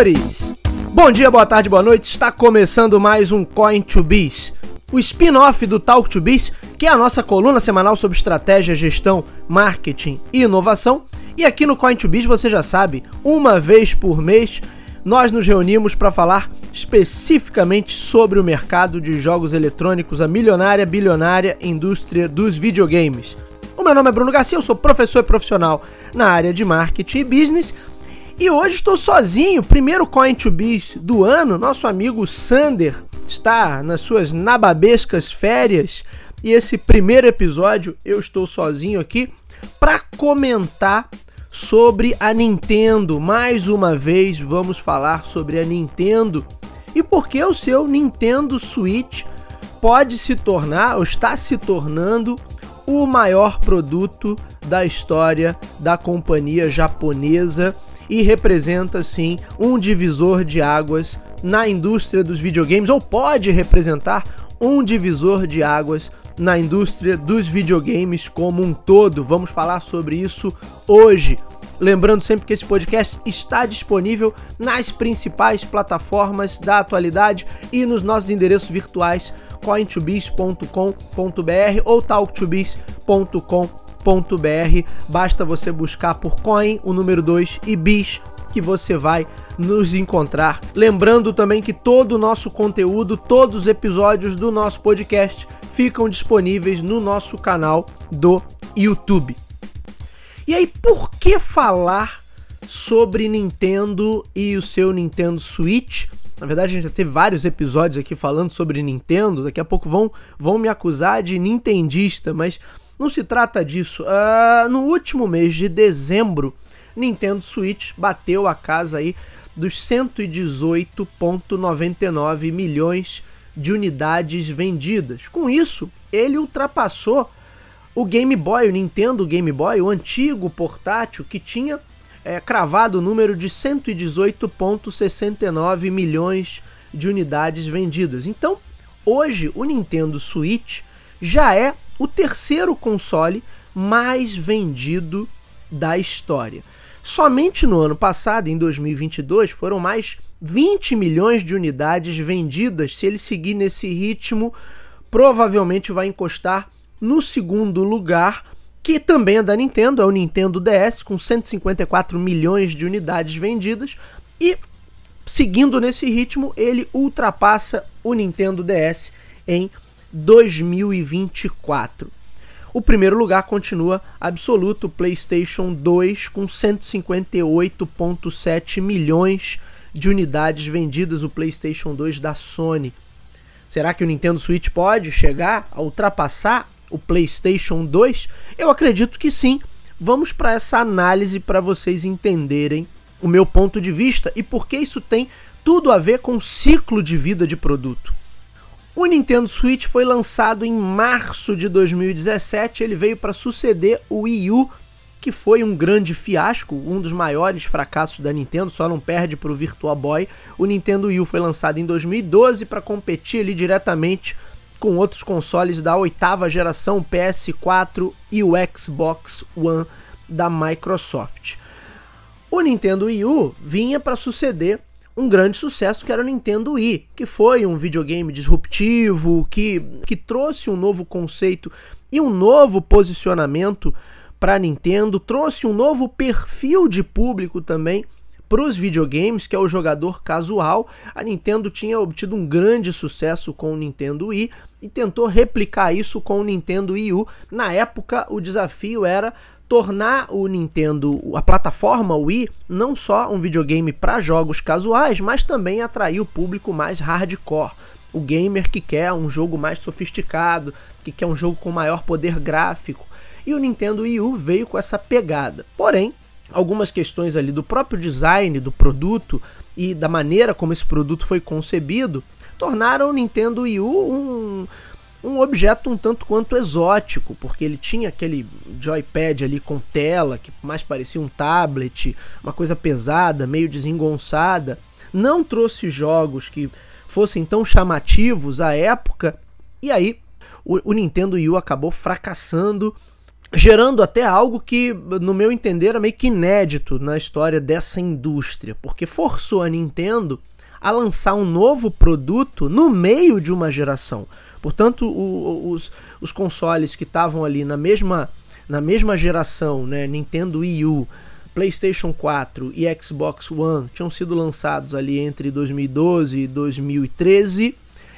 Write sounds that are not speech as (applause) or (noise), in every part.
senhores! Bom dia, boa tarde, boa noite. Está começando mais um Coin to Biz, o spin-off do Talk to Biz, que é a nossa coluna semanal sobre estratégia, gestão, marketing e inovação. E aqui no Coin to Biz, você já sabe, uma vez por mês nós nos reunimos para falar especificamente sobre o mercado de jogos eletrônicos, a milionária, bilionária indústria dos videogames. O meu nome é Bruno Garcia, eu sou professor e profissional na área de marketing e business e hoje estou sozinho, primeiro Coin to Biz do ano. Nosso amigo Sander está nas suas nababescas férias e esse primeiro episódio eu estou sozinho aqui para comentar sobre a Nintendo. Mais uma vez vamos falar sobre a Nintendo e por que o seu Nintendo Switch pode se tornar ou está se tornando o maior produto da história da companhia japonesa e representa sim um divisor de águas na indústria dos videogames, ou pode representar um divisor de águas na indústria dos videogames como um todo. Vamos falar sobre isso hoje. Lembrando sempre que esse podcast está disponível nas principais plataformas da atualidade e nos nossos endereços virtuais cointobiz.com.br ou talktobiz.com.br br Basta você buscar por Coin, o número 2 e Bis que você vai nos encontrar. Lembrando também que todo o nosso conteúdo, todos os episódios do nosso podcast ficam disponíveis no nosso canal do YouTube. E aí, por que falar sobre Nintendo e o seu Nintendo Switch? Na verdade, a gente já teve vários episódios aqui falando sobre Nintendo. Daqui a pouco vão, vão me acusar de nintendista, mas não se trata disso. Uh, no último mês de dezembro, Nintendo Switch bateu a casa aí dos 118,99 milhões de unidades vendidas. Com isso, ele ultrapassou o Game Boy, o Nintendo Game Boy, o antigo portátil que tinha é, cravado o número de 118,69 milhões de unidades vendidas. Então, hoje o Nintendo Switch já é o terceiro console mais vendido da história. Somente no ano passado, em 2022, foram mais 20 milhões de unidades vendidas. Se ele seguir nesse ritmo, provavelmente vai encostar no segundo lugar, que também é da Nintendo, é o Nintendo DS, com 154 milhões de unidades vendidas. E seguindo nesse ritmo, ele ultrapassa o Nintendo DS em 2024. O primeiro lugar continua absoluto PlayStation 2 com 158.7 milhões de unidades vendidas o PlayStation 2 da Sony. Será que o Nintendo Switch pode chegar a ultrapassar o PlayStation 2? Eu acredito que sim. Vamos para essa análise para vocês entenderem o meu ponto de vista e por que isso tem tudo a ver com o ciclo de vida de produto. O Nintendo Switch foi lançado em março de 2017, ele veio para suceder o Wii U, que foi um grande fiasco, um dos maiores fracassos da Nintendo, só não perde para o Virtual Boy. O Nintendo Wii U foi lançado em 2012 para competir ali diretamente com outros consoles da oitava geração, o PS4 e o Xbox One da Microsoft. O Nintendo Wii U vinha para suceder um grande sucesso que era o Nintendo Wii, que foi um videogame disruptivo, que, que trouxe um novo conceito e um novo posicionamento para a Nintendo, trouxe um novo perfil de público também para os videogames, que é o jogador casual. A Nintendo tinha obtido um grande sucesso com o Nintendo Wii e tentou replicar isso com o Nintendo Wii U. Na época, o desafio era tornar o Nintendo, a plataforma Wii, não só um videogame para jogos casuais, mas também atrair o público mais hardcore. O gamer que quer um jogo mais sofisticado, que quer um jogo com maior poder gráfico. E o Nintendo Wii U veio com essa pegada. Porém, algumas questões ali do próprio design do produto e da maneira como esse produto foi concebido tornaram o Nintendo Wii U um, um objeto um tanto quanto exótico, porque ele tinha aquele joypad ali com tela, que mais parecia um tablet, uma coisa pesada, meio desengonçada. Não trouxe jogos que fossem tão chamativos à época, e aí o, o Nintendo Wii U acabou fracassando gerando até algo que, no meu entender, era meio que inédito na história dessa indústria, porque forçou a Nintendo a lançar um novo produto no meio de uma geração. Portanto, o, os, os consoles que estavam ali na mesma, na mesma geração, né, Nintendo Wii U, PlayStation 4 e Xbox One, tinham sido lançados ali entre 2012 e 2013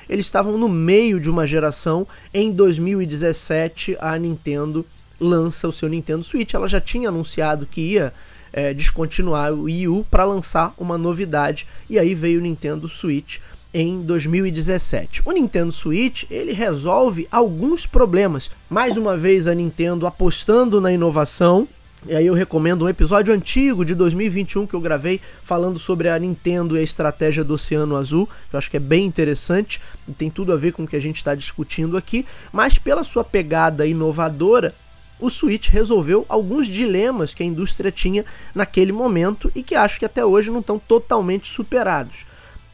eles estavam no meio de uma geração. Em 2017, a Nintendo lança o seu Nintendo Switch. Ela já tinha anunciado que ia é, descontinuar o Wii U para lançar uma novidade. E aí veio o Nintendo Switch em 2017. O Nintendo Switch ele resolve alguns problemas. Mais uma vez a Nintendo apostando na inovação e aí eu recomendo um episódio antigo de 2021 que eu gravei falando sobre a Nintendo e a estratégia do Oceano Azul, eu acho que é bem interessante e tem tudo a ver com o que a gente está discutindo aqui, mas pela sua pegada inovadora, o Switch resolveu alguns dilemas que a indústria tinha naquele momento e que acho que até hoje não estão totalmente superados.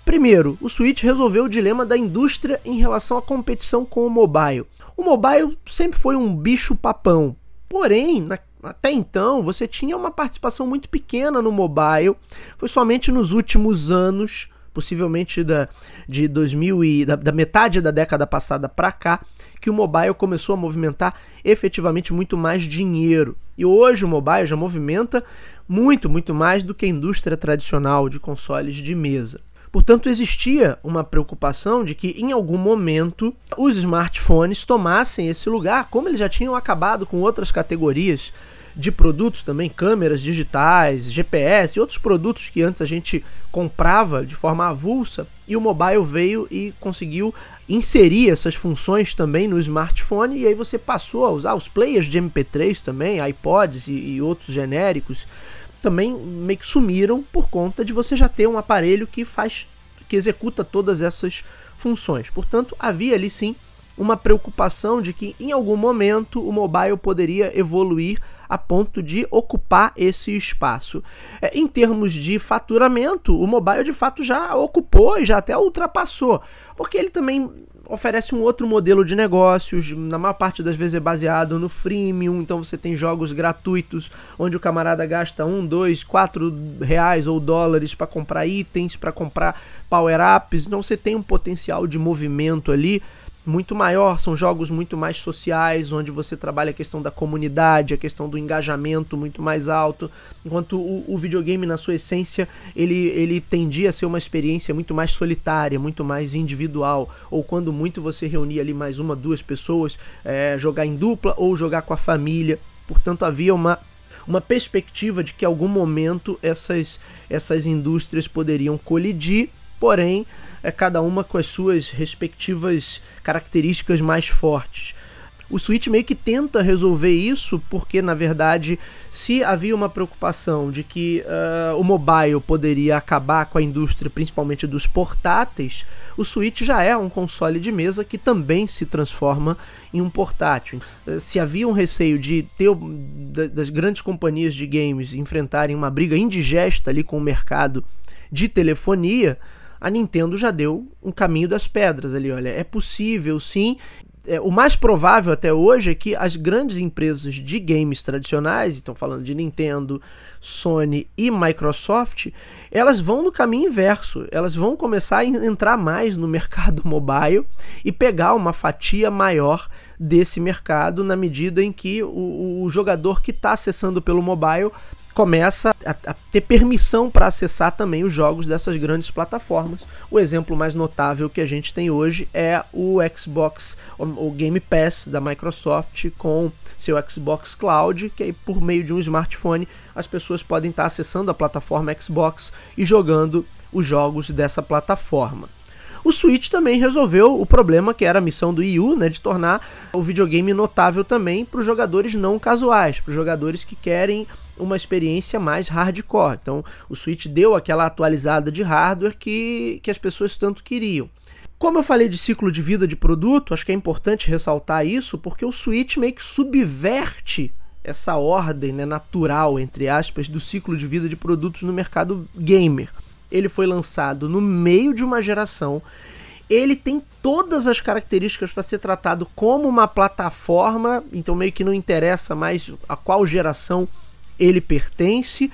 Primeiro, o Switch resolveu o dilema da indústria em relação à competição com o mobile. O mobile sempre foi um bicho papão, porém, na até então, você tinha uma participação muito pequena no mobile. Foi somente nos últimos anos, possivelmente da, de 2000 e, da, da metade da década passada para cá, que o mobile começou a movimentar efetivamente muito mais dinheiro. E hoje o mobile já movimenta muito, muito mais do que a indústria tradicional de consoles de mesa. Portanto, existia uma preocupação de que em algum momento os smartphones tomassem esse lugar, como eles já tinham acabado com outras categorias de produtos também, câmeras digitais, GPS e outros produtos que antes a gente comprava de forma avulsa, e o mobile veio e conseguiu inserir essas funções também no smartphone, e aí você passou a usar os players de MP3 também, iPods e, e outros genéricos também meio que sumiram por conta de você já ter um aparelho que faz que executa todas essas funções. Portanto, havia ali sim uma preocupação de que em algum momento o mobile poderia evoluir a ponto de ocupar esse espaço. É, em termos de faturamento, o mobile de fato já ocupou e já até ultrapassou, porque ele também oferece um outro modelo de negócios, na maior parte das vezes é baseado no freemium, então você tem jogos gratuitos onde o camarada gasta um, dois, quatro reais ou dólares para comprar itens, para comprar power-ups, então você tem um potencial de movimento ali muito maior, são jogos muito mais sociais, onde você trabalha a questão da comunidade, a questão do engajamento muito mais alto, enquanto o, o, videogame, na sua essência, ele, ele tendia a ser uma experiência muito mais solitária, muito mais individual, ou quando muito você reunia ali mais uma, duas pessoas, é, jogar em dupla ou jogar com a família, portanto havia uma uma perspectiva de que em algum momento essas, essas indústrias poderiam colidir, porém é cada uma com as suas respectivas características mais fortes. O Switch meio que tenta resolver isso porque, na verdade, se havia uma preocupação de que uh, o mobile poderia acabar com a indústria, principalmente dos portáteis, o Switch já é um console de mesa que também se transforma em um portátil. Se havia um receio de ter das grandes companhias de games enfrentarem uma briga indigesta ali com o mercado de telefonia, a Nintendo já deu um caminho das pedras ali. Olha, é possível sim. É, o mais provável até hoje é que as grandes empresas de games tradicionais, estão falando de Nintendo, Sony e Microsoft, elas vão no caminho inverso. Elas vão começar a entrar mais no mercado (laughs) mobile e pegar uma fatia maior desse mercado na medida em que o, o jogador que está acessando pelo mobile começa a, a ter permissão para acessar também os jogos dessas grandes plataformas. O exemplo mais notável que a gente tem hoje é o Xbox, o Game Pass da Microsoft com seu Xbox Cloud, que aí por meio de um smartphone as pessoas podem estar acessando a plataforma Xbox e jogando os jogos dessa plataforma. O Switch também resolveu o problema que era a missão do Wii U, né, de tornar o videogame notável também para os jogadores não casuais, para os jogadores que querem uma experiência mais hardcore. Então, o Switch deu aquela atualizada de hardware que, que as pessoas tanto queriam. Como eu falei de ciclo de vida de produto, acho que é importante ressaltar isso, porque o Switch meio que subverte essa ordem né, natural, entre aspas, do ciclo de vida de produtos no mercado gamer. Ele foi lançado no meio de uma geração ele tem todas as características para ser tratado como uma plataforma, então meio que não interessa mais a qual geração ele pertence.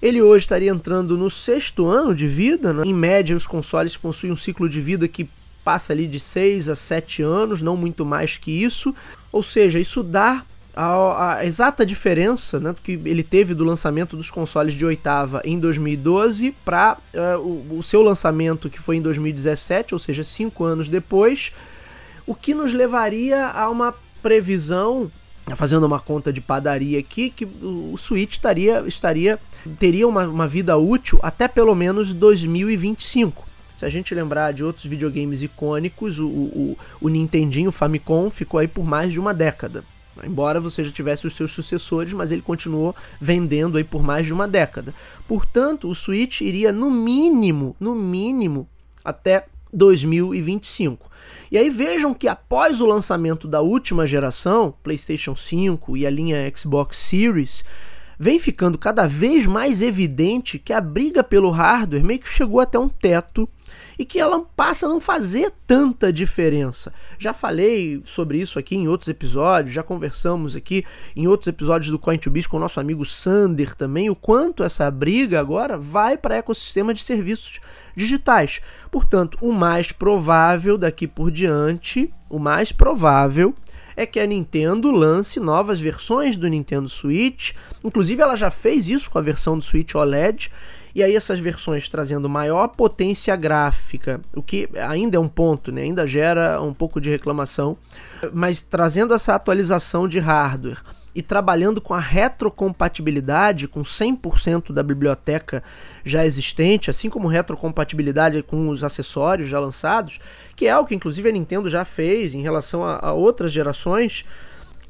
Ele hoje estaria entrando no sexto ano de vida. Né? Em média, os consoles possuem um ciclo de vida que passa ali de 6 a 7 anos, não muito mais que isso. Ou seja, isso dá a, a, exata diferença né, que ele teve do lançamento dos consoles de oitava em 2012 para uh, o, o, seu lançamento que foi em 2017, ou seja, cinco anos depois, o que nos levaria a uma previsão fazendo uma conta de padaria aqui que o Switch estaria, estaria teria uma, uma vida útil até pelo menos 2025. Se a gente lembrar de outros videogames icônicos, o, o, o Nintendinho Famicom ficou aí por mais de uma década. Embora você já tivesse os seus sucessores, mas ele continuou vendendo aí por mais de uma década. Portanto, o Switch iria no mínimo, no mínimo, até 2025. E aí vejam que após o lançamento da última geração, PlayStation 5 e a linha Xbox Series, vem ficando cada vez mais evidente que a briga pelo hardware meio que chegou até um teto e que ela passa a não fazer tanta diferença. Já falei sobre isso aqui em outros episódios, já conversamos aqui em outros episódios do Coin to Biz com o nosso amigo Sander também, o quanto essa briga agora vai para ecossistema de serviços digitais. Portanto, o mais provável daqui por diante, o mais provável é que a Nintendo lance novas versões do Nintendo Switch. Inclusive, ela já fez isso com a versão do Switch OLED. E aí essas versões trazendo maior potência gráfica, o que ainda é um ponto, né? ainda gera um pouco de reclamação, mas trazendo essa atualização de hardware e trabalhando com a retrocompatibilidade com 100% da biblioteca já existente, assim como retrocompatibilidade com os acessórios já lançados, que é o que inclusive a Nintendo já fez em relação a, a outras gerações,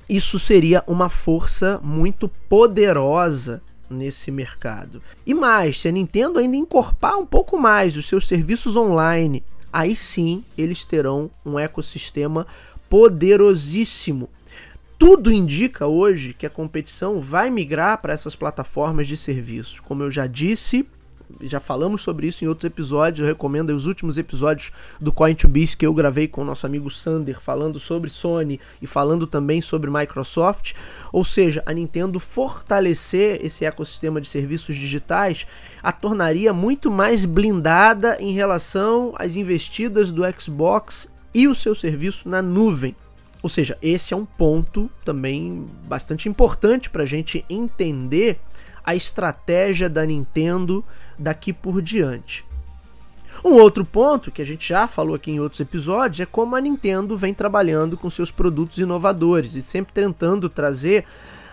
isso seria uma força muito poderosa nesse mercado. E mais, se a Nintendo ainda encorpar um pouco mais os seus serviços online, aí sim eles terão um ecossistema poderosíssimo. Tudo indica hoje que a competição vai migrar para essas plataformas de serviços. Como eu já disse, já falamos sobre isso em outros episódios. Eu recomendo os últimos episódios do Coin to Biz que eu gravei com o nosso amigo Sander, falando sobre Sony e falando também sobre Microsoft. Ou seja, a Nintendo fortalecer esse ecossistema de serviços digitais a tornaria muito mais blindada em relação às investidas do Xbox e o seu serviço na nuvem. Ou seja, esse é um ponto também bastante importante para a gente entender a estratégia da Nintendo daqui por diante. Um outro ponto que a gente já falou aqui em outros episódios é como a Nintendo vem trabalhando com seus produtos inovadores e sempre tentando trazer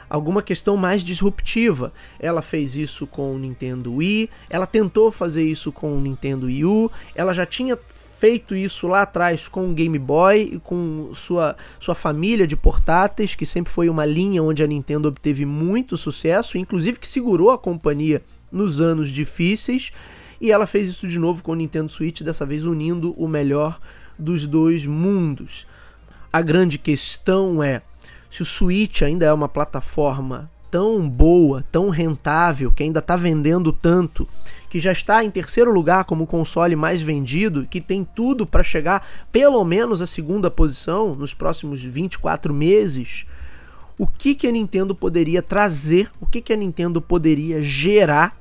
alguma questão mais disruptiva. Ela fez isso com o Nintendo Wii, ela tentou fazer isso com o Nintendo Wii U, ela já tinha feito isso lá atrás com o Game Boy e com sua, sua família de portáteis, que sempre foi uma linha onde a Nintendo obteve muito sucesso, inclusive que segurou a companhia nos anos difíceis. E ela fez isso de novo com o Nintendo Switch, dessa vez unindo o melhor dos dois mundos. A grande questão é se o Switch ainda é uma plataforma tão boa, tão rentável, que ainda está vendendo tanto, que já está em terceiro lugar como console mais vendido, que tem tudo para chegar pelo menos à segunda posição nos próximos 24 meses o que, que a Nintendo poderia trazer, o que, que a Nintendo poderia gerar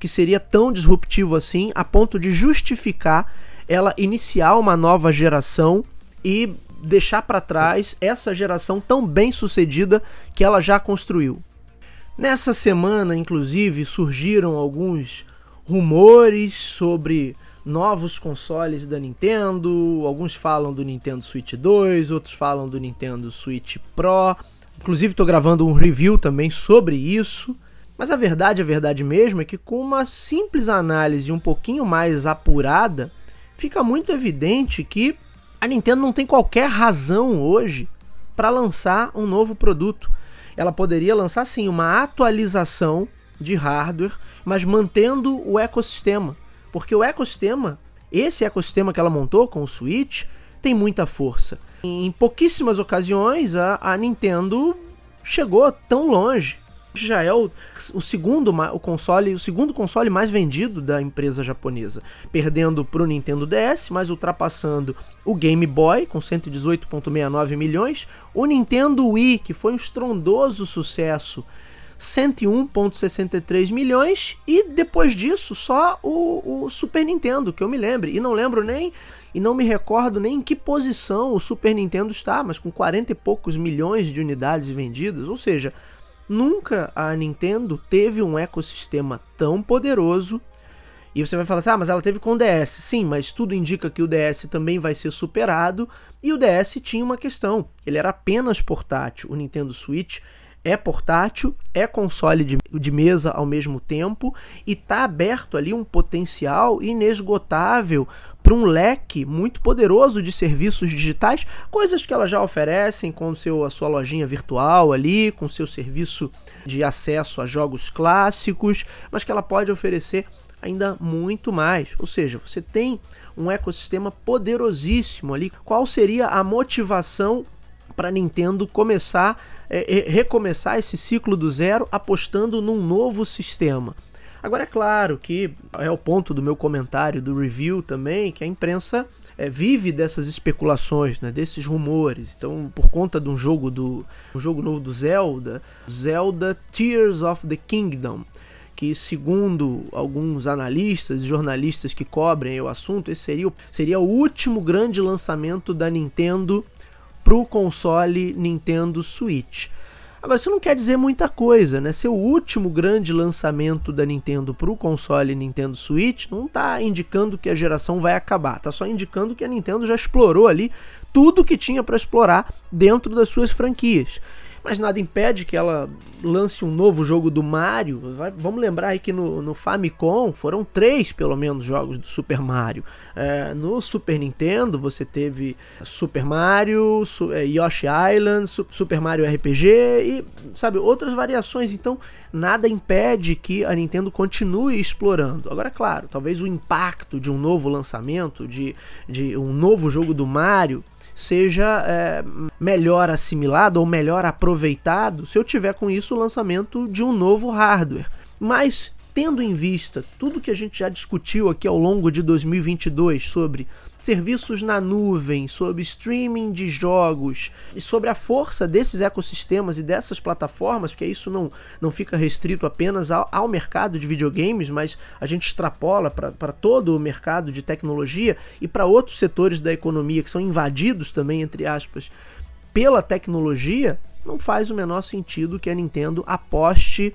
que seria tão disruptivo assim a ponto de justificar ela iniciar uma nova geração e deixar para trás essa geração tão bem sucedida que ela já construiu. Nessa semana, inclusive, surgiram alguns rumores sobre novos consoles da Nintendo. Alguns falam do Nintendo Switch 2, outros falam do Nintendo Switch Pro. Inclusive, estou gravando um review também sobre isso. Mas a verdade, a verdade mesmo, é que com uma simples análise um pouquinho mais apurada, fica muito evidente que a Nintendo não tem qualquer razão hoje para lançar um novo produto. Ela poderia lançar sim uma atualização de hardware, mas mantendo o ecossistema. Porque o ecossistema, esse ecossistema que ela montou com o Switch, tem muita força. Em pouquíssimas ocasiões a, a Nintendo chegou tão longe já é o, o segundo o console, o segundo console mais vendido da empresa japonesa, perdendo para o Nintendo DS, mas ultrapassando o Game Boy com 118.69 milhões, o Nintendo Wii, que foi um estrondoso sucesso, 101,63 milhões. E depois disso, só o, o, Super Nintendo, que eu me lembre. E não lembro nem. E não me recordo nem em que posição o Super Nintendo está, mas com 40 e poucos milhões de unidades vendidas. Ou seja, nunca a Nintendo teve um ecossistema tão poderoso. E você vai falar assim: ah, mas ela teve com o DS. Sim, mas tudo indica que o DS também vai ser superado. E o DS tinha uma questão: ele era apenas portátil. O Nintendo Switch é portátil, é console de, de mesa ao mesmo tempo e está aberto ali um potencial inesgotável para um leque muito poderoso de serviços digitais, coisas que elas já oferecem com seu, a sua lojinha virtual ali, com seu serviço de acesso a jogos clássicos, mas que ela pode oferecer ainda muito mais. Ou seja, você tem um ecossistema poderosíssimo ali. Qual seria a motivação para Nintendo começar é, recomeçar esse ciclo do zero apostando num novo sistema. Agora é claro que é o ponto do meu comentário do review também que a imprensa é, vive dessas especulações, né, desses rumores. Então, por conta de um jogo do um jogo novo do Zelda, Zelda Tears of the Kingdom, que segundo alguns analistas e jornalistas que cobrem o assunto, esse seria, seria o último grande lançamento da Nintendo para o console Nintendo Switch. Agora, isso não quer dizer muita coisa, né? Ser o último grande lançamento da Nintendo para o console Nintendo Switch não está indicando que a geração vai acabar, está só indicando que a Nintendo já explorou ali tudo que tinha para explorar dentro das suas franquias mas nada impede que ela lance um novo jogo do Mario. Vai, vamos lembrar aí que no, no, Famicom foram três, pelo menos, jogos do Super Mario. É, no Super Nintendo você teve Super Mario, Su é, Yoshi Island, Su Super Mario RPG e, sabe, outras variações. Então, nada impede que a Nintendo continue explorando. Agora, claro, talvez o impacto de um novo lançamento, de, de um novo jogo do Mario, seja é, melhor assimilado ou melhor aproveitado se eu tiver com isso o lançamento de um novo hardware. Mas tendo em vista tudo que a gente já discutiu aqui ao longo de 2022 sobre serviços na nuvem, sobre streaming de jogos e sobre a força desses ecossistemas e dessas plataformas, porque isso não, não fica restrito apenas ao, ao mercado de videogames, mas a gente extrapola para todo o mercado de tecnologia e para outros setores da economia que são invadidos também, entre aspas, pela tecnologia, não faz o menor sentido que a Nintendo aposte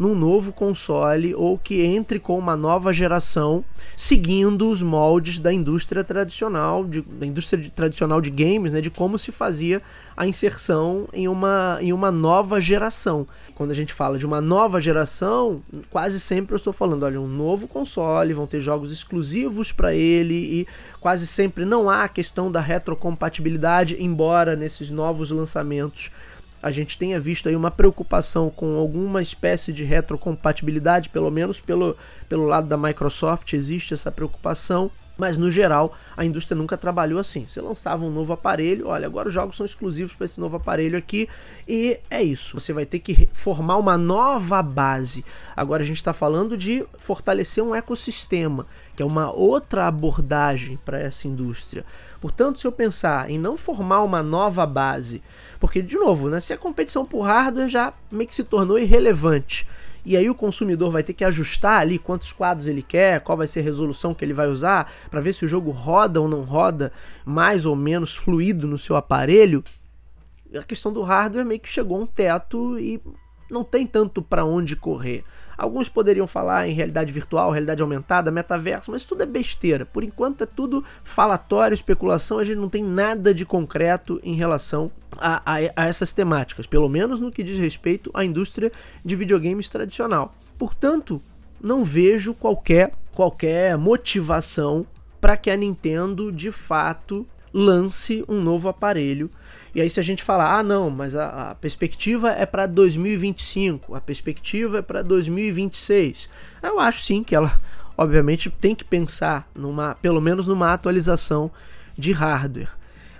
num novo console ou que entre com uma nova geração seguindo os moldes da indústria tradicional, de, da indústria de, tradicional de games, né, de como se fazia a inserção em uma, em uma nova geração. Quando a gente fala de uma nova geração, quase sempre eu estou falando, olha, um novo console, vão ter jogos exclusivos para ele e quase sempre não há a questão da retrocompatibilidade, embora nesses novos lançamentos a gente tenha visto aí uma preocupação com alguma espécie de retrocompatibilidade, pelo menos pelo, pelo lado da Microsoft existe essa preocupação. Mas no geral, a indústria nunca trabalhou assim. Você lançava um novo aparelho, olha, agora os jogos são exclusivos para esse novo aparelho aqui, e é isso. Você vai ter que formar uma nova base. Agora a gente está falando de fortalecer um ecossistema, que é uma outra abordagem para essa indústria. Portanto, se eu pensar em não formar uma nova base, porque, de novo, né, se a competição por hardware já meio que se tornou irrelevante e aí o consumidor vai ter que ajustar ali quantos quadros ele quer, qual vai ser a resolução que ele vai usar, para ver se o jogo roda ou não roda mais ou menos fluido no seu aparelho. A questão do hardware meio que chegou a um teto e não tem tanto para onde correr. Alguns poderiam falar em realidade virtual, realidade aumentada, metaverso, mas tudo é besteira. Por enquanto é tudo falatório, especulação, a gente não tem nada de concreto em relação a, a, a essas temáticas, pelo menos no que diz respeito à indústria de videogames tradicional. Portanto, não vejo qualquer, qualquer motivação para que a Nintendo de fato lance um novo aparelho e aí, se a gente falar, ah, não, mas a, a perspectiva é para 2025, a perspectiva é para 2026, eu acho sim que ela, obviamente, tem que pensar numa, pelo menos numa atualização de hardware.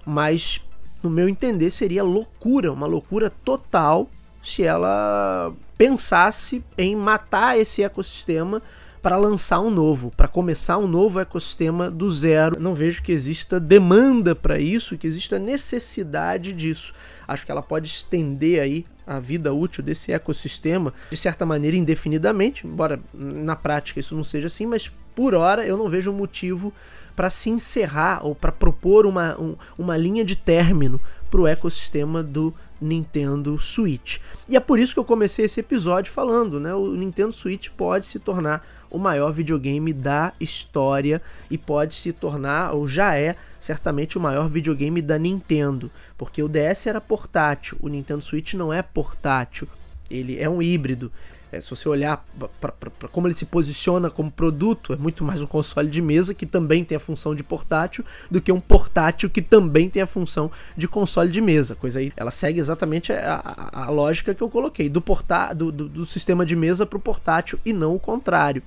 Mas, no meu entender, seria loucura, uma loucura total se ela pensasse em matar esse ecossistema para lançar um novo, para começar um novo ecossistema do zero. Não vejo que exista demanda para isso, que exista necessidade disso. Acho que ela pode estender aí a vida útil desse ecossistema de certa maneira indefinidamente, embora na prática isso não seja assim, mas por hora eu não vejo motivo para se encerrar ou para propor uma, um, uma linha de término para o ecossistema do Nintendo Switch. E é por isso que eu comecei esse episódio falando, né? O Nintendo Switch pode se tornar o maior videogame da história e pode se tornar, ou já é, certamente o maior videogame da Nintendo, porque o DS era portátil, o Nintendo Switch não é portátil, ele é um híbrido. É, se você olhar para como ele se posiciona como produto, é muito mais um console de mesa que também tem a função de portátil do que um portátil que também tem a função de console de mesa. Coisa aí, ela segue exatamente a, a, a lógica que eu coloquei do, porta, do, do, do sistema de mesa para o portátil e não o contrário.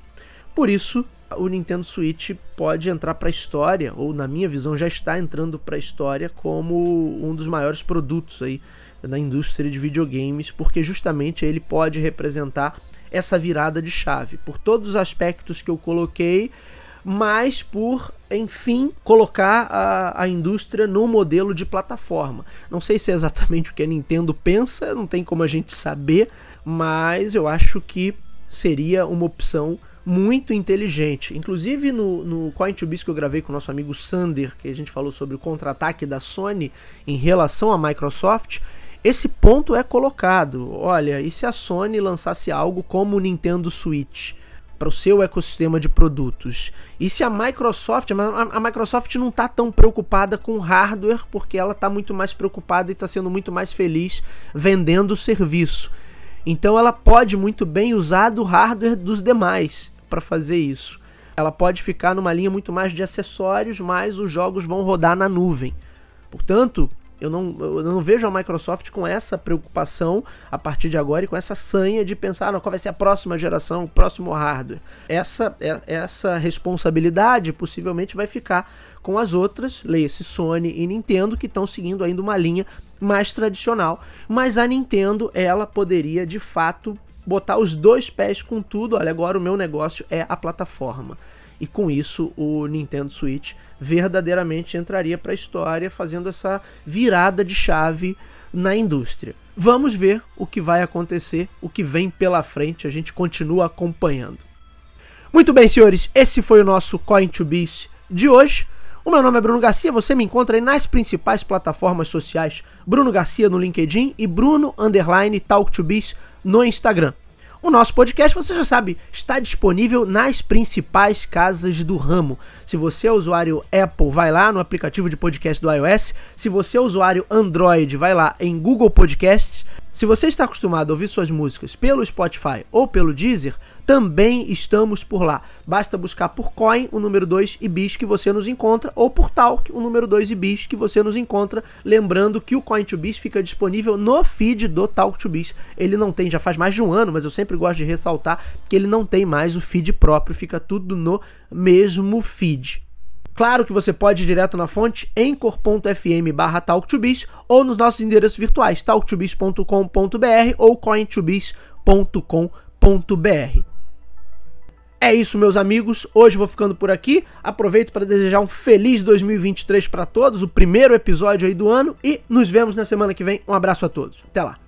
Por isso, o Nintendo Switch pode entrar para a história, ou na minha visão já está entrando para a história como um dos maiores produtos aí da indústria de videogames, porque justamente ele pode representar essa virada de chave, por todos os aspectos que eu coloquei, mas por, enfim, colocar a, a indústria no modelo de plataforma. Não sei se é exatamente o que a Nintendo pensa, não tem como a gente saber, mas eu acho que seria uma opção muito inteligente. Inclusive no, no Coin to Biz que eu gravei com o nosso amigo Sander, que a gente falou sobre o contra-ataque da Sony em relação à Microsoft, esse ponto é colocado. Olha, e se a Sony lançasse algo como o Nintendo Switch? para o seu ecossistema de produtos. E se a Microsoft, a Microsoft não está tão preocupada com hardware, porque ela está muito mais preocupada e está sendo muito mais feliz vendendo o serviço. Então ela pode muito bem usar do hardware dos demais para fazer isso. Ela pode ficar numa linha muito mais de acessórios, mas os jogos vão rodar na nuvem. Portanto, eu não, eu não vejo a Microsoft com essa preocupação a partir de agora e com essa sanha de pensar ah, não, qual vai ser a próxima geração, o próximo hardware. Essa, é, essa responsabilidade possivelmente vai ficar com as outras, leia-se Sony e Nintendo, que estão seguindo ainda uma linha mais tradicional. Mas a Nintendo, ela poderia de fato botar os dois pés com tudo. Olha, agora o meu negócio é a plataforma. E com isso o Nintendo Switch verdadeiramente entraria para a história, fazendo essa virada de chave na indústria. Vamos ver o que vai acontecer, o que vem pela frente, a gente continua acompanhando. Muito bem, senhores, esse foi o nosso Coin to Beast de hoje. O meu nome é Bruno Garcia, você me encontra aí nas principais plataformas sociais, Bruno Garcia no LinkedIn e Bruno Underline Talk to Biz no Instagram. O nosso podcast, você já sabe, está disponível nas principais casas do ramo. Se você é usuário Apple, vai lá no aplicativo de podcast do iOS. Se você é usuário Android, vai lá em Google Podcasts. Se você está acostumado a ouvir suas músicas pelo Spotify ou pelo Deezer, também estamos por lá. Basta buscar por Coin o número 2 e Bis que você nos encontra, ou por Talk o número 2 e Bis que você nos encontra. Lembrando que o Coin to Bis fica disponível no feed do Talk to Bis. Ele não tem, já faz mais de um ano, mas eu sempre gosto de ressaltar que ele não tem mais o feed próprio, fica tudo no mesmo feed. Claro que você pode ir direto na fonte em cor.fm barra talktobiz ou nos nossos endereços virtuais talktobiz.com.br ou cointobiz.com.br. É isso, meus amigos. Hoje vou ficando por aqui. Aproveito para desejar um feliz 2023 para todos, o primeiro episódio aí do ano e nos vemos na semana que vem. Um abraço a todos. Até lá.